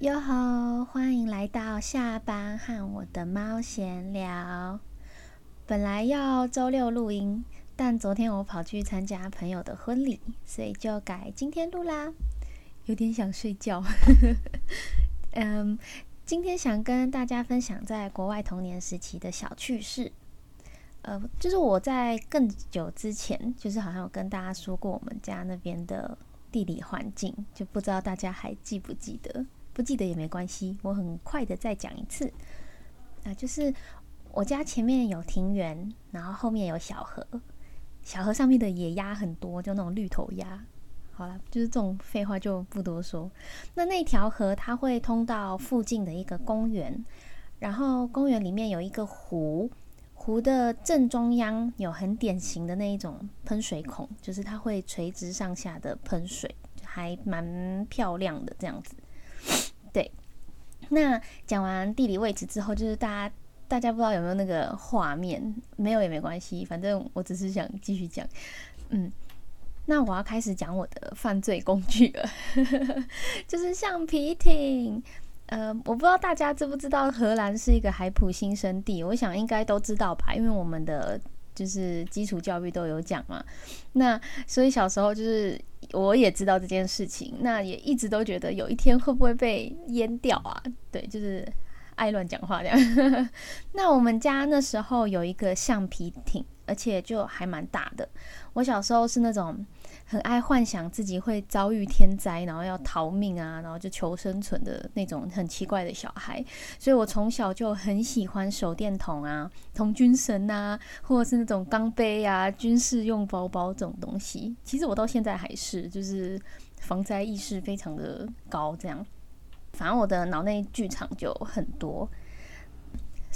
哟吼！欢迎来到下班和我的猫闲聊。本来要周六录音，但昨天我跑去参加朋友的婚礼，所以就改今天录啦。有点想睡觉。嗯，今天想跟大家分享在国外童年时期的小趣事。呃，就是我在更久之前，就是好像有跟大家说过我们家那边的地理环境，就不知道大家还记不记得。不记得也没关系，我很快的再讲一次。啊，就是我家前面有庭园，然后后面有小河，小河上面的野鸭很多，就那种绿头鸭。好了，就是这种废话就不多说。那那条河它会通到附近的一个公园，然后公园里面有一个湖，湖的正中央有很典型的那一种喷水孔，就是它会垂直上下的喷水，还蛮漂亮的这样子。对，那讲完地理位置之后，就是大家大家不知道有没有那个画面，没有也没关系，反正我只是想继续讲。嗯，那我要开始讲我的犯罪工具了，就是橡皮艇。呃，我不知道大家知不知道荷兰是一个海普新生地，我想应该都知道吧，因为我们的就是基础教育都有讲嘛。那所以小时候就是。我也知道这件事情，那也一直都觉得有一天会不会被淹掉啊？对，就是爱乱讲话这样。那我们家那时候有一个橡皮艇，而且就还蛮大的。我小时候是那种。很爱幻想自己会遭遇天灾，然后要逃命啊，然后就求生存的那种很奇怪的小孩。所以我从小就很喜欢手电筒啊、童军绳啊，或者是那种钢杯啊、军事用包包这种东西。其实我到现在还是，就是防灾意识非常的高。这样，反正我的脑内剧场就很多。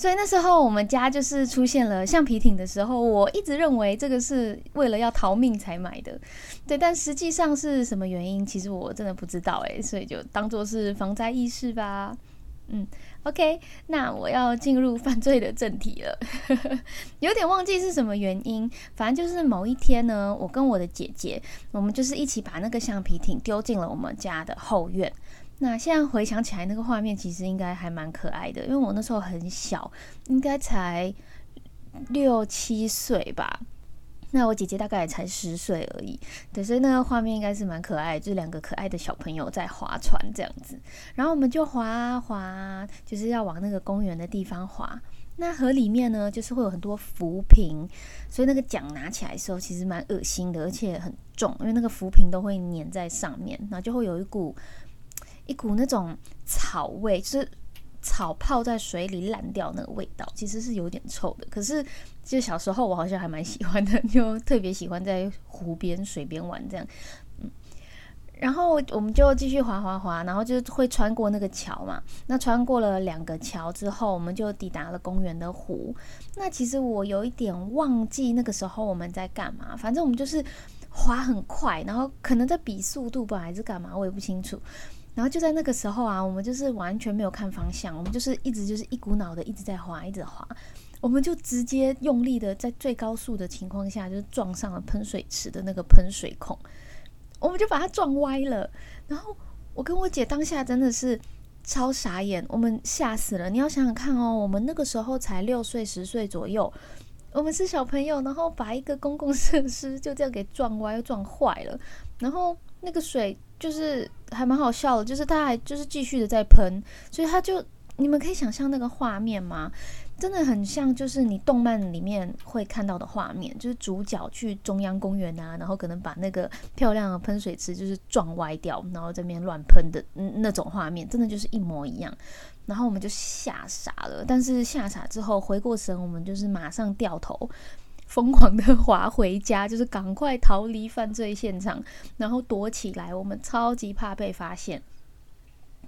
所以那时候我们家就是出现了橡皮艇的时候，我一直认为这个是为了要逃命才买的，对，但实际上是什么原因，其实我真的不知道诶，所以就当做是防灾意识吧。嗯，OK，那我要进入犯罪的正题了，有点忘记是什么原因，反正就是某一天呢，我跟我的姐姐，我们就是一起把那个橡皮艇丢进了我们家的后院。那现在回想起来，那个画面其实应该还蛮可爱的，因为我那时候很小，应该才六七岁吧。那我姐姐大概也才十岁而已，对，所以那个画面应该是蛮可爱，就是两个可爱的小朋友在划船这样子。然后我们就划啊划，就是要往那个公园的地方划。那河里面呢，就是会有很多浮萍，所以那个桨拿起来的时候其实蛮恶心的，而且很重，因为那个浮萍都会粘在上面，然后就会有一股。一股那种草味，就是草泡在水里烂掉那个味道，其实是有点臭的。可是，就小时候我好像还蛮喜欢的，就特别喜欢在湖边、水边玩这样。嗯，然后我们就继续滑滑滑，然后就会穿过那个桥嘛。那穿过了两个桥之后，我们就抵达了公园的湖。那其实我有一点忘记那个时候我们在干嘛，反正我们就是滑很快，然后可能在比速度吧，还是干嘛，我也不清楚。然后就在那个时候啊，我们就是完全没有看方向，我们就是一直就是一股脑的一直在滑，一直滑，我们就直接用力的在最高速的情况下，就是撞上了喷水池的那个喷水孔，我们就把它撞歪了。然后我跟我姐当下真的是超傻眼，我们吓死了。你要想想看哦，我们那个时候才六岁十岁左右，我们是小朋友，然后把一个公共设施就这样给撞歪、撞坏了，然后那个水。就是还蛮好笑的，就是他还就是继续的在喷，所以他就你们可以想象那个画面吗？真的很像就是你动漫里面会看到的画面，就是主角去中央公园啊，然后可能把那个漂亮的喷水池就是撞歪掉，然后这边乱喷的那种画面，真的就是一模一样。然后我们就吓傻了，但是吓傻之后回过神，我们就是马上掉头。疯狂的滑回家，就是赶快逃离犯罪现场，然后躲起来。我们超级怕被发现，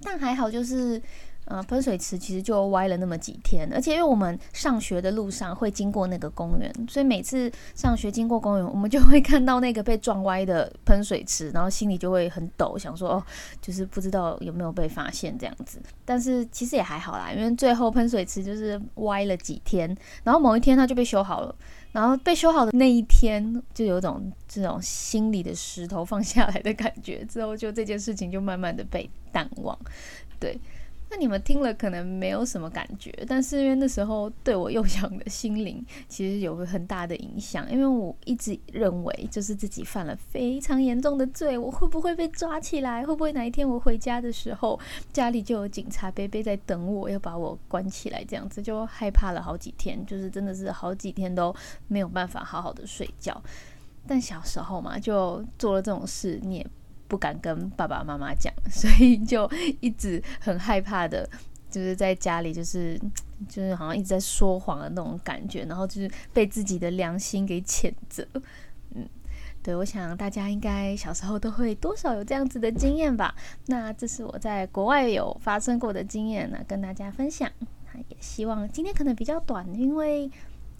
但还好，就是呃，喷水池其实就歪了那么几天，而且因为我们上学的路上会经过那个公园，所以每次上学经过公园，我们就会看到那个被撞歪的喷水池，然后心里就会很抖，想说哦，就是不知道有没有被发现这样子。但是其实也还好啦，因为最后喷水池就是歪了几天，然后某一天它就被修好了，然后被修好的那一天就有种这种心里的石头放下来的感觉，之后就这件事情就慢慢的被淡忘，对。那你们听了可能没有什么感觉，但是因为那时候对我幼小的心灵其实有个很大的影响，因为我一直认为就是自己犯了非常严重的罪，我会不会被抓起来？会不会哪一天我回家的时候，家里就有警察贝贝在等我，要把我关起来？这样子就害怕了好几天，就是真的是好几天都没有办法好好的睡觉。但小时候嘛，就做了这种事，你也。不敢跟爸爸妈妈讲，所以就一直很害怕的，就是在家里，就是就是好像一直在说谎的那种感觉，然后就是被自己的良心给谴责。嗯，对，我想大家应该小时候都会多少有这样子的经验吧。那这是我在国外有发生过的经验呢，跟大家分享。那也希望今天可能比较短，因为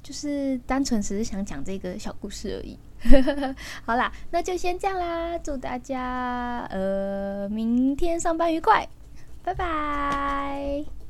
就是单纯只是想讲这个小故事而已。好啦，那就先这样啦。祝大家呃明天上班愉快，拜拜。